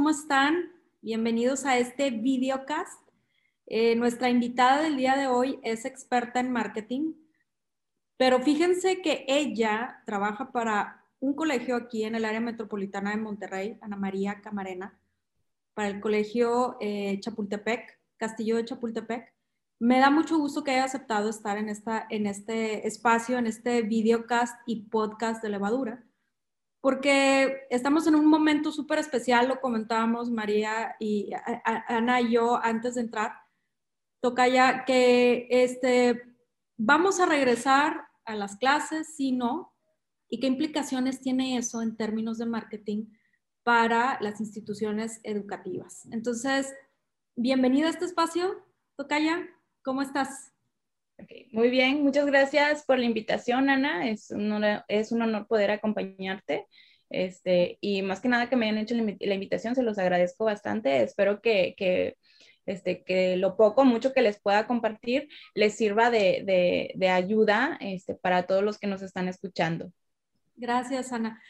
¿cómo están? Bienvenidos a este videocast. Eh, nuestra invitada del día de hoy es experta en marketing, pero fíjense que ella trabaja para un colegio aquí en el área metropolitana de Monterrey, Ana María Camarena, para el colegio eh, Chapultepec, Castillo de Chapultepec. Me da mucho gusto que haya aceptado estar en, esta, en este espacio, en este videocast y podcast de Levadura porque estamos en un momento súper especial, lo comentábamos María y Ana y yo antes de entrar, toca ya que este, vamos a regresar a las clases, si no, y qué implicaciones tiene eso en términos de marketing para las instituciones educativas. Entonces, bienvenida a este espacio, Tocaya, ¿cómo estás? Muy bien, muchas gracias por la invitación, Ana. Es un honor, poder acompañarte. Este, y más que nada que me hayan hecho la, invitación, se los agradezco bastante. Espero que, este, que lo poco, mucho que les pueda compartir, les sirva de, de, de ayuda este, para todos los que nos están escuchando. Gracias, Ana.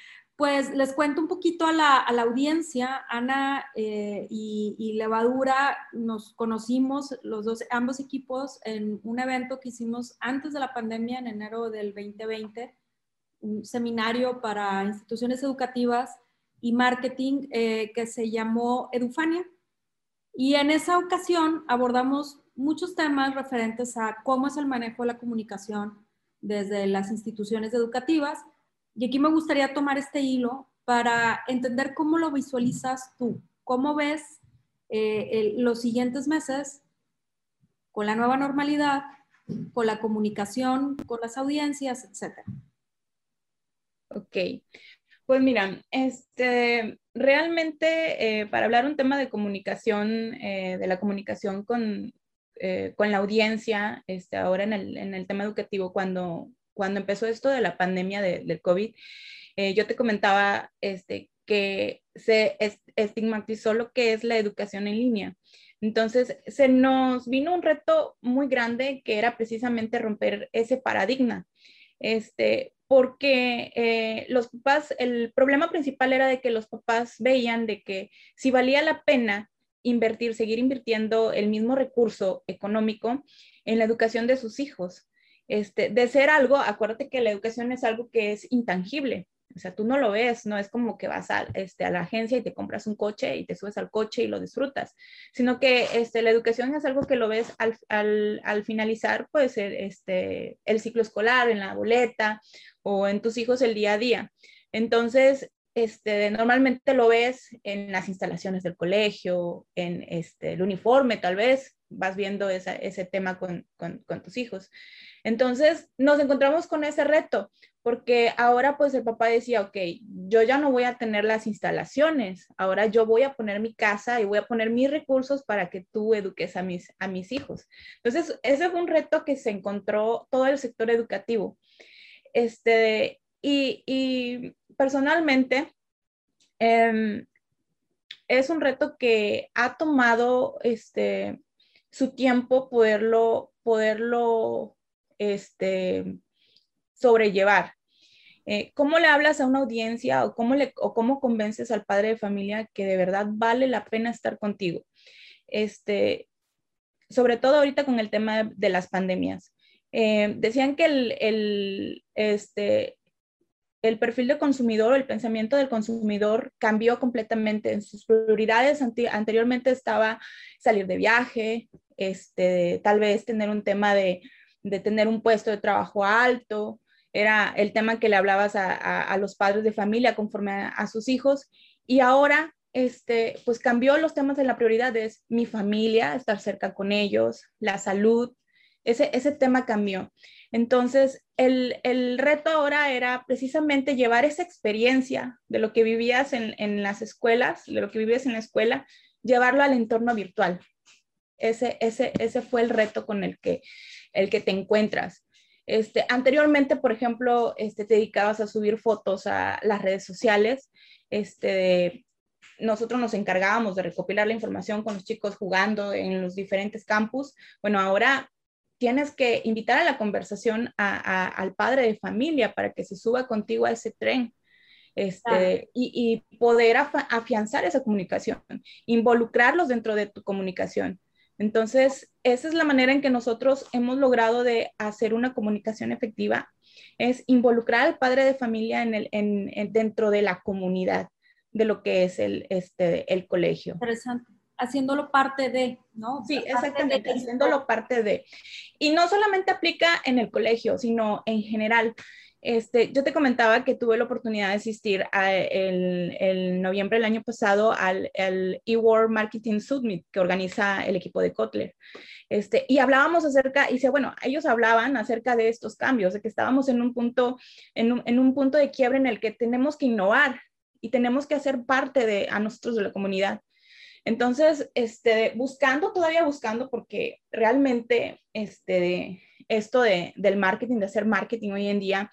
Pues les cuento un poquito a la, audiencia. Ana eh, y, Levadura nos conocimos, los dos, ambos equipos, en un evento que hicimos antes de la pandemia, en enero del 2020, un seminario para instituciones educativas y marketing eh, que se llamó Edufania. Y en esa ocasión abordamos muchos temas referentes a cómo es el manejo de la comunicación desde las instituciones educativas y aquí me gustaría tomar este hilo para entender cómo lo visualizas tú, cómo ves eh, los siguientes meses con la nueva normalidad, con la comunicación, con las audiencias, etcétera. Ok, pues mira, este, realmente eh, para hablar un tema de comunicación, eh, de la comunicación con, con la audiencia, este, ahora en el, en el tema educativo, cuando, cuando empezó esto de la pandemia del COVID, eh, yo te comentaba este, que se estigmatizó lo que es la educación en línea. Entonces, se nos vino un reto muy grande que era precisamente romper ese paradigma. Este, porque eh, los papás, el problema principal era de que los papás veían de que si valía la pena invertir, seguir invirtiendo el mismo recurso económico en la educación de sus hijos. Este, de ser algo, acuérdate que la educación es algo que es intangible. O sea, tú no lo ves, no es como que vas a, este, a la agencia y te compras un coche y te subes al coche y lo disfrutas, sino que este, la educación es algo que lo ves al, al, al finalizar, pues, el, este, el ciclo escolar, en la boleta o en tus hijos el día a día. Entonces, este, normalmente lo ves en las instalaciones del colegio, en este, el uniforme, tal vez, vas viendo ese tema con, tus hijos. Entonces nos encontramos con ese reto, porque ahora pues el papá decía, ok, yo ya no voy a tener las instalaciones, ahora yo voy a poner mi casa y voy a poner mis recursos para que tú eduques a mis, hijos. Entonces ese fue un reto que se encontró todo el sector educativo. Este, y personalmente, em, es un reto que ha tomado este, su tiempo poderlo, poderlo este, sobrellevar. Eh, ¿Cómo le hablas a una audiencia o cómo, le, o cómo convences al padre de familia que de verdad vale la pena estar contigo? Este, sobre todo ahorita con el tema de, las pandemias. Eh, decían que el, el, este, el perfil de consumidor el pensamiento del consumidor cambió completamente. En sus prioridades anteriormente estaba salir de viaje, este, tal vez tener un tema de, tener un puesto de trabajo alto, era el tema que le hablabas a, los padres de familia conforme a, sus hijos. Y ahora, este, pues cambió los temas de la prioridad, es mi familia, estar cerca con ellos, la salud, ese, ese tema cambió. Entonces, el, reto ahora era precisamente llevar esa experiencia de lo que vivías en, las escuelas, de lo que vivías en la escuela, llevarlo al entorno virtual. Ese, ese, ese fue el reto con el que, el que te encuentras. Este, anteriormente, por ejemplo, este, te dedicabas a subir fotos a las redes sociales. Este, nosotros nos encargábamos de recopilar la información con los chicos jugando en los diferentes campus. Bueno, ahora tienes que invitar a la conversación al padre de familia para que se suba contigo a ese tren. Este, y, y, poder afianzar esa comunicación, involucrarlos dentro de tu comunicación. Entonces, esa es la manera en que nosotros hemos logrado de hacer una comunicación efectiva, es involucrar al padre de familia en el, en, dentro de la comunidad de lo que es el, este, el colegio. Interesante haciéndolo parte de, ¿no? Sí, exactamente, haciéndolo parte de. Y no solamente aplica en el colegio, sino en general. Este, yo te comentaba que tuve la oportunidad de asistir a el, el noviembre del año pasado al el eWorld Marketing Summit que organiza el equipo de Kotler. Este, y hablábamos acerca, y bueno, ellos hablaban acerca de estos cambios, de que estábamos en un punto, en un, en un punto de quiebre en el que tenemos que innovar y tenemos que hacer parte de a nosotros de la comunidad. Entonces, este, buscando, todavía buscando, porque realmente este, esto de, del marketing, de hacer marketing hoy en día,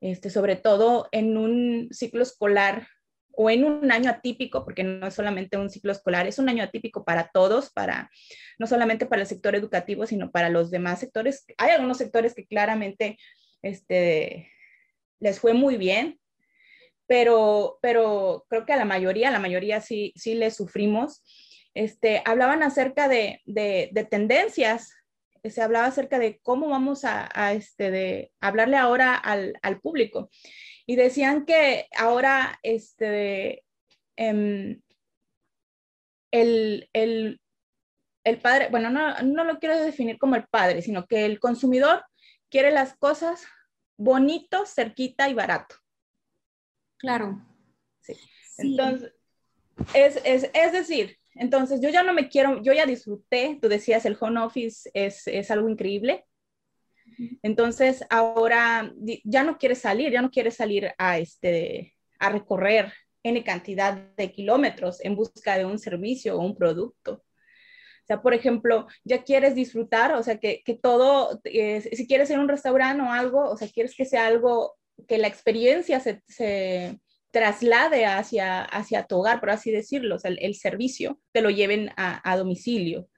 este, sobre todo en un ciclo escolar o en un año atípico, porque no es solamente un ciclo escolar, es un año atípico para todos, para no solamente para el sector educativo, sino para los demás sectores. Hay algunos sectores que claramente este, les fue muy bien, pero, pero creo que a la mayoría, la mayoría sí, sí les sufrimos. Este, hablaban acerca de, de, de tendencias se hablaba acerca de cómo vamos a, este, de hablarle ahora al, al, público. Y decían que ahora este, em, el, el, el, padre, bueno, no, no lo quiero definir como el padre, sino que el consumidor quiere las cosas bonito, cerquita y barato. Claro. Sí. Entonces, es, es, es decir, entonces, yo ya no me quiero, yo ya disfruté, tú decías, el home office es, es algo increíble. Entonces, ahora ya no quieres salir, ya no quieres salir a, este, a recorrer N cantidad de kilómetros en busca de un servicio o un producto. O sea, por ejemplo, ya quieres disfrutar, o sea, que, que todo, eh, si quieres ir a un restaurante o algo, o sea, quieres que sea algo, que la experiencia se, se traslade hacia, hacia tu hogar, por así decirlo, o sea, el, servicio, te lo lleven a, domicilio.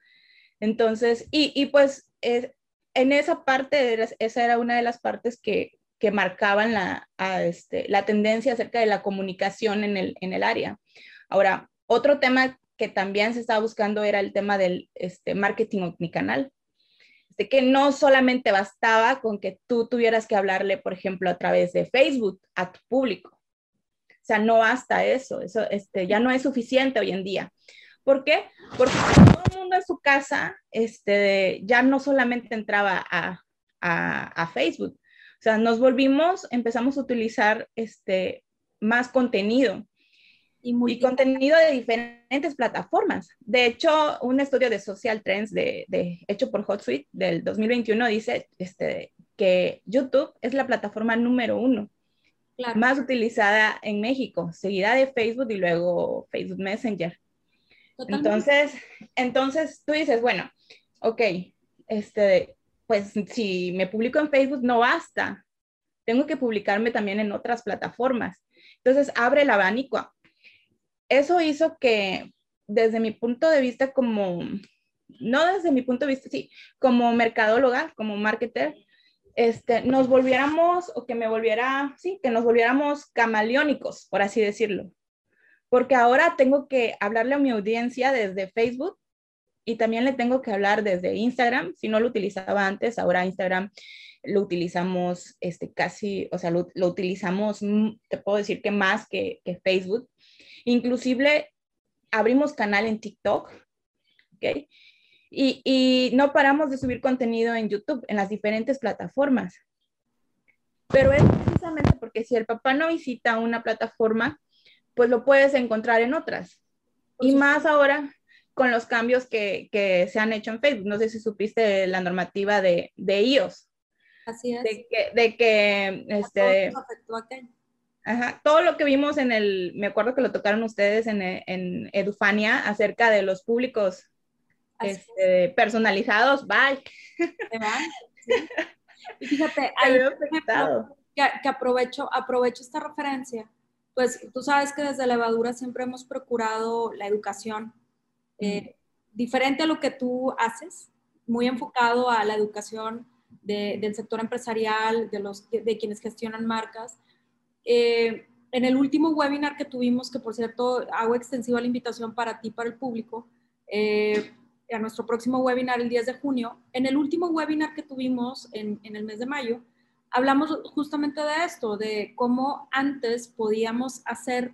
Entonces, y, y pues en esa parte, esa era una de las partes que, que marcaban la, este, la tendencia acerca de la comunicación en el, en el área. Ahora, otro tema que también se estaba buscando era el tema del este, marketing omnicanal. De que no solamente bastaba con que tú tuvieras que hablarle, por ejemplo, a través de Facebook a tu público, o sea, no basta eso, eso este, ya no es suficiente hoy en día. ¿Por qué? Porque todo el mundo en su casa este, ya no solamente entraba a, Facebook, o sea, nos volvimos, empezamos a utilizar este, más contenido y, y, contenido de diferentes plataformas. De hecho, un estudio de Social Trends de, de, hecho por HotSuite del 2021 dice este, que YouTube es la plataforma número uno más utilizada en México, seguida de Facebook y luego Facebook Messenger. Entonces, entonces tú dices, bueno, ok, este, pues si me publico en Facebook no basta, tengo que publicarme también en otras plataformas. Entonces abre el abanico. Eso hizo que desde mi punto de vista como, no desde mi punto de vista, sí, como mercadóloga, como marketer, este, nos volviéramos, o que me volviera, sí, que nos volviéramos camaleónicos, por así decirlo. Porque ahora tengo que hablarle a mi audiencia desde Facebook y también le tengo que hablar desde Instagram. Si no lo utilizaba antes, ahora Instagram lo utilizamos este, casi, o sea, lo, lo utilizamos, mm, te puedo decir que más que, que Facebook. Inclusive abrimos canal en TikTok, ¿ok? Y, no paramos de subir contenido en YouTube, en las diferentes plataformas. Pero es precisamente porque si el papá no visita una plataforma, pues lo puedes encontrar en otras. Y más ahora con los cambios que, que, se han hecho en Facebook. No sé si supiste la normativa de, de iOS. Así es. De que, de que este, ajá, todo lo que vimos en el, me acuerdo que lo tocaron ustedes en, en Edufania acerca de los públicos este, personalizados, bye. Y fíjate, que, que, aprovecho, aprovecho esta referencia, pues tú sabes que desde Levadura siempre hemos procurado la educación eh, diferente a lo que tú haces, muy enfocado a la educación del sector empresarial, de, los, de, quienes gestionan marcas. Eh, en el último webinar que tuvimos, que por cierto hago extensiva la invitación para ti, para el público, eh, a nuestro próximo webinar el 10 de junio, en el último webinar que tuvimos en, el mes de mayo, hablamos justamente de esto, de cómo antes podíamos hacer,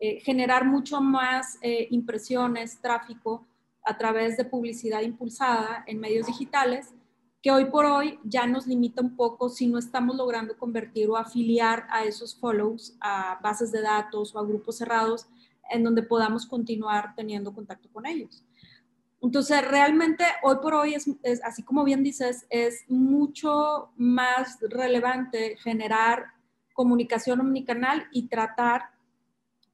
eh, generar mucho más impresiones, tráfico a través de publicidad impulsada en medios digitales, que hoy por hoy ya nos limita un poco si no estamos logrando convertir o afiliar a esos follows a bases de datos o a grupos cerrados en donde podamos continuar teniendo contacto con ellos. Entonces, realmente hoy por hoy, es, así como bien dices, es mucho más relevante generar comunicación omnicanal y tratar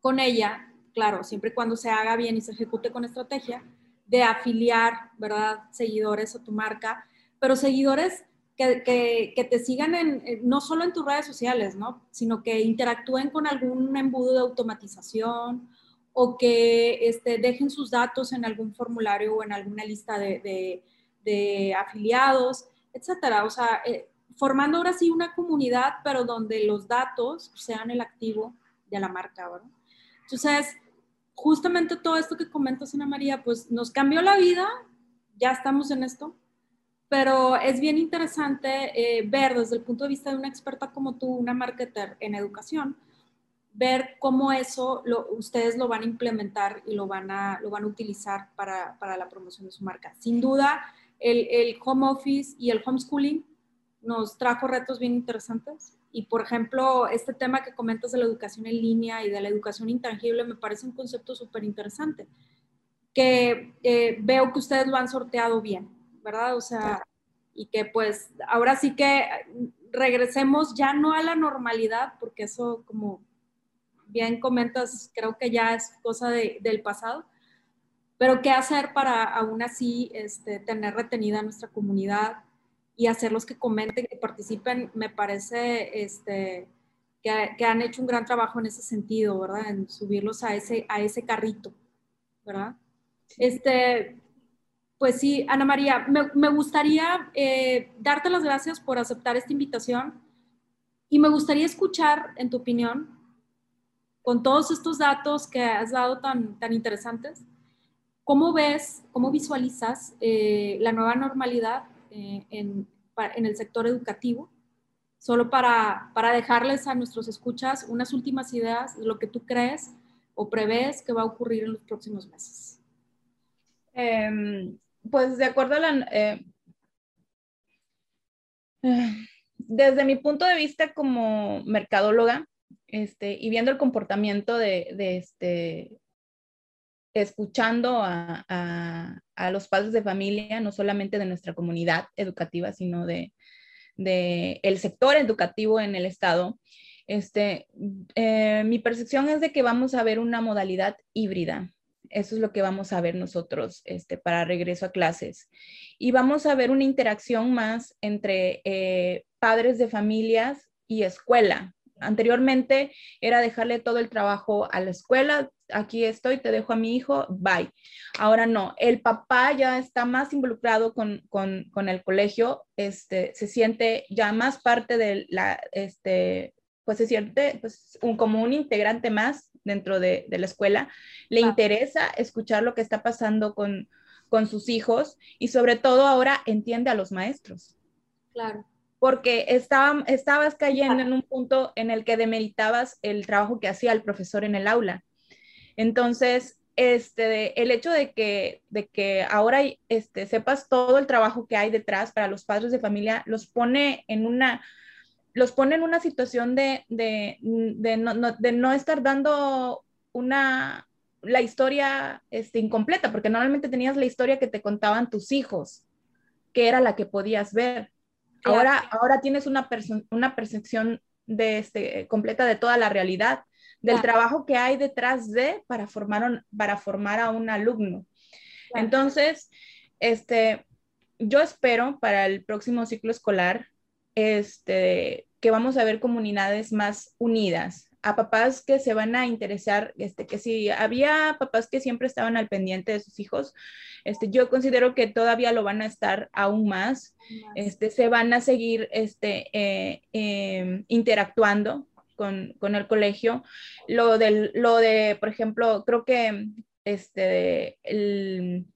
con ella, claro, siempre y cuando se haga bien y se ejecute con estrategia, de afiliar, ¿verdad?, seguidores a tu marca, pero seguidores que, que, te sigan en, no solo en tus redes sociales, ¿no? Sino que interactúen con algún embudo de automatización o que este, dejen sus datos en algún formulario o en alguna lista de, de, afiliados, etcétera. O sea, eh, formando ahora sí una comunidad, pero donde los datos sean el activo de la marca, ¿verdad? Entonces, justamente todo esto que comentas, Ana María, pues nos cambió la vida, ya estamos en esto, pero es bien interesante eh, ver desde el punto de vista de una experta como tú, una marketer en educación, ver cómo eso lo, ustedes lo van a implementar y lo van a, lo van a utilizar para, para la promoción de su marca. Sin duda, el, el, home office y el homeschooling nos trajo retos bien interesantes. Y, por ejemplo, este tema que comentas de la educación en línea y de la educación intangible me parece un concepto súper interesante, que eh, veo que ustedes lo han sorteado bien, ¿verdad? O sea, y que pues ahora sí que regresemos ya no a la normalidad, porque eso como bien comentas, creo que ya es cosa del pasado, pero qué hacer para aún así este, tener retenida nuestra comunidad y hacerlos que comenten, que participen, me parece este, que, han hecho un gran trabajo en ese sentido, ¿verdad? En subirlos a ese, a ese carrito, ¿verdad? Este, pues sí, Ana María, me, gustaría eh, darte las gracias por aceptar esta invitación y me gustaría escuchar, en tu opinión, con todos estos datos que has dado tan, tan interesantes, ¿cómo ves, cómo visualizas eh, la nueva normalidad eh, en, el sector educativo? Solo para, para, dejarles a nuestros escuchas unas últimas ideas de lo que tú crees o prevés que va a ocurrir en los próximos meses. Em, pues de acuerdo a la... Eh, desde mi punto de vista como mercadóloga, este, y viendo el comportamiento de, este, escuchando a, los padres de familia, no solamente de nuestra comunidad educativa, sino de, el sector educativo en el estado, este, eh, mi percepción es de que vamos a ver una modalidad híbrida. Eso es lo que vamos a ver nosotros este, para regreso a clases. Y vamos a ver una interacción más entre eh, padres de familias y escuela, Anteriormente era dejarle todo el trabajo a la escuela, aquí estoy, te dejo a mi hijo, bye. Ahora no, el papá ya está más involucrado con, el colegio, este, se siente ya más parte de la, este, pues se siente pues, un, como un integrante más dentro de, la escuela, le interesa escuchar lo que está pasando con, con sus hijos y sobre todo ahora entiende a los maestros. Claro porque estaba, estabas cayendo en un punto en el que demeritabas el trabajo que hacía el profesor en el aula. Entonces, este, el hecho de que, de que ahora este, sepas todo el trabajo que hay detrás para los padres de familia, los pone en una, los pone en una situación de, de, de, no, de no, estar dando una, la historia este, incompleta, porque normalmente tenías la historia que te contaban tus hijos, que era la que podías ver. Ahora, ahora tienes una, una percepción de este, completa de toda la realidad, del trabajo que hay detrás de para formar, para formar a un alumno. Entonces, este, yo espero para el próximo ciclo escolar este, que vamos a ver comunidades más unidas, a papás que se van a interesar, este, que si había papás que siempre estaban al pendiente de sus hijos, este, yo considero que todavía lo van a estar aún más, este, se van a seguir este, eh, em, interactuando con, con, el colegio. Lo, del, lo de, por ejemplo, creo que este, el,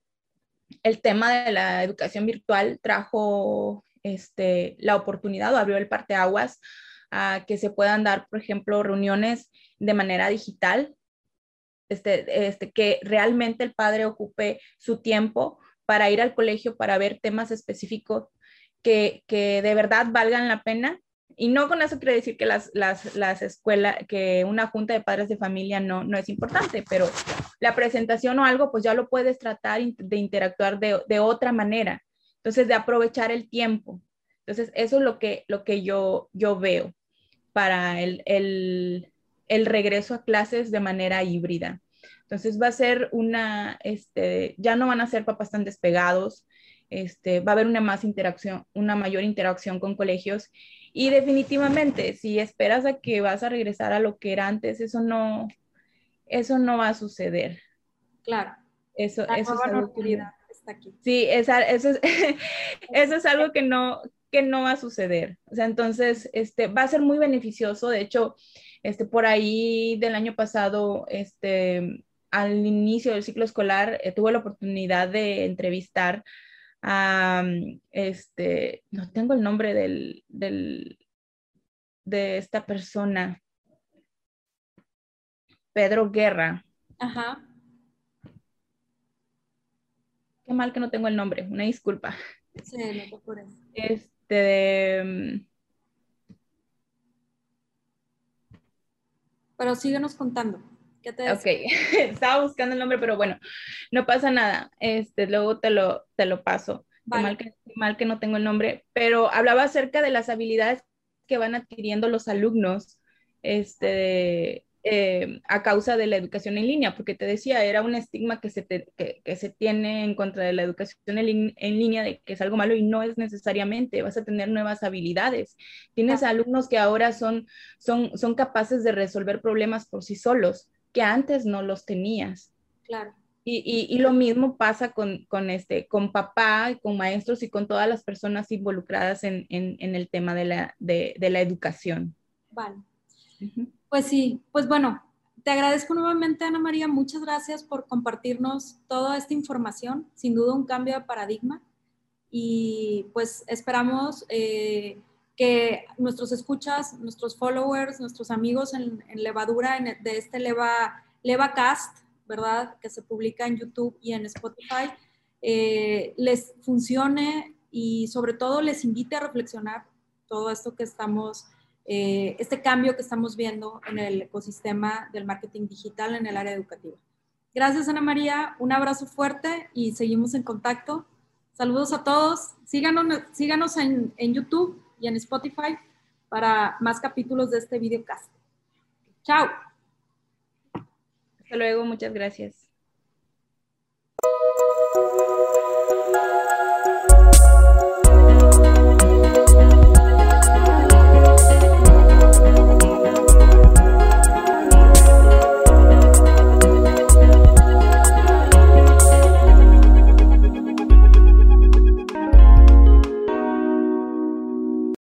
el tema de la educación virtual trajo este, la oportunidad o abrió el parteaguas a que se puedan dar, por ejemplo, reuniones de manera digital, este, este, que realmente el padre ocupe su tiempo para ir al colegio, para ver temas específicos que, que de verdad valgan la pena. Y no con eso quiere decir que las, las, las escuelas, que una junta de padres de familia no, no es importante, pero la presentación o algo, pues ya lo puedes tratar de interactuar de, de otra manera. Entonces, de aprovechar el tiempo. Entonces, eso es lo que, lo que yo, yo veo para el, el, el regreso a clases de manera híbrida. Entonces va a ser una, este, ya no van a ser papás tan despegados, este, va a haber una más interacción, una mayor interacción con colegios y definitivamente si esperas a que vas a regresar a lo que era antes, eso no, eso no va a suceder. Claro. Eso, eso es algo que, aquí. Sí, esa, eso, es, eso es algo que no, que no va a suceder. O sea, entonces, este, va a ser muy beneficioso. De hecho, este, por ahí del año pasado, este, al inicio del ciclo escolar, eh, tuve la oportunidad de entrevistar a, este, no tengo el nombre del, del, de esta persona, Pedro Guerra. Ajá. Qué mal que no tengo el nombre, una disculpa. Sí, no te Este, este, pero síguenos contando. ¿Qué te ok, estaba buscando el nombre, pero bueno, no pasa nada. Este, luego te lo, te lo paso. Mal, que, mal que no tengo el nombre, pero hablaba acerca de las habilidades que van adquiriendo los alumnos este, eh, a causa de la educación en línea, porque te decía, era un estigma que se, que, se tiene en contra de la educación en, línea, de que es algo malo y no es necesariamente, vas a tener nuevas habilidades. Tienes alumnos que ahora son, son, son capaces de resolver problemas por sí solos, que antes no los tenías. Claro. Y, y, lo mismo pasa con, con, este, con papá, con maestros y con todas las personas involucradas en, en, en el tema de la, de, de la educación. Vale. Pues sí, pues bueno, te agradezco nuevamente, Ana María. Muchas gracias por compartirnos toda esta información. Sin duda un cambio de paradigma. Y pues esperamos eh, que nuestros escuchas, nuestros followers, nuestros amigos en, levadura de este Leva, LevaCast, ¿verdad? Que se publica en YouTube y en Spotify, eh, les funcione y sobre todo les invite a reflexionar todo esto que estamos eh, este cambio que estamos viendo en el ecosistema del marketing digital en el área educativa. Gracias, Ana María. Un abrazo fuerte y seguimos en contacto. Saludos a todos. Síganos, síganos en, en YouTube y en Spotify para más capítulos de este videocast. Chao. Hasta luego. Muchas gracias.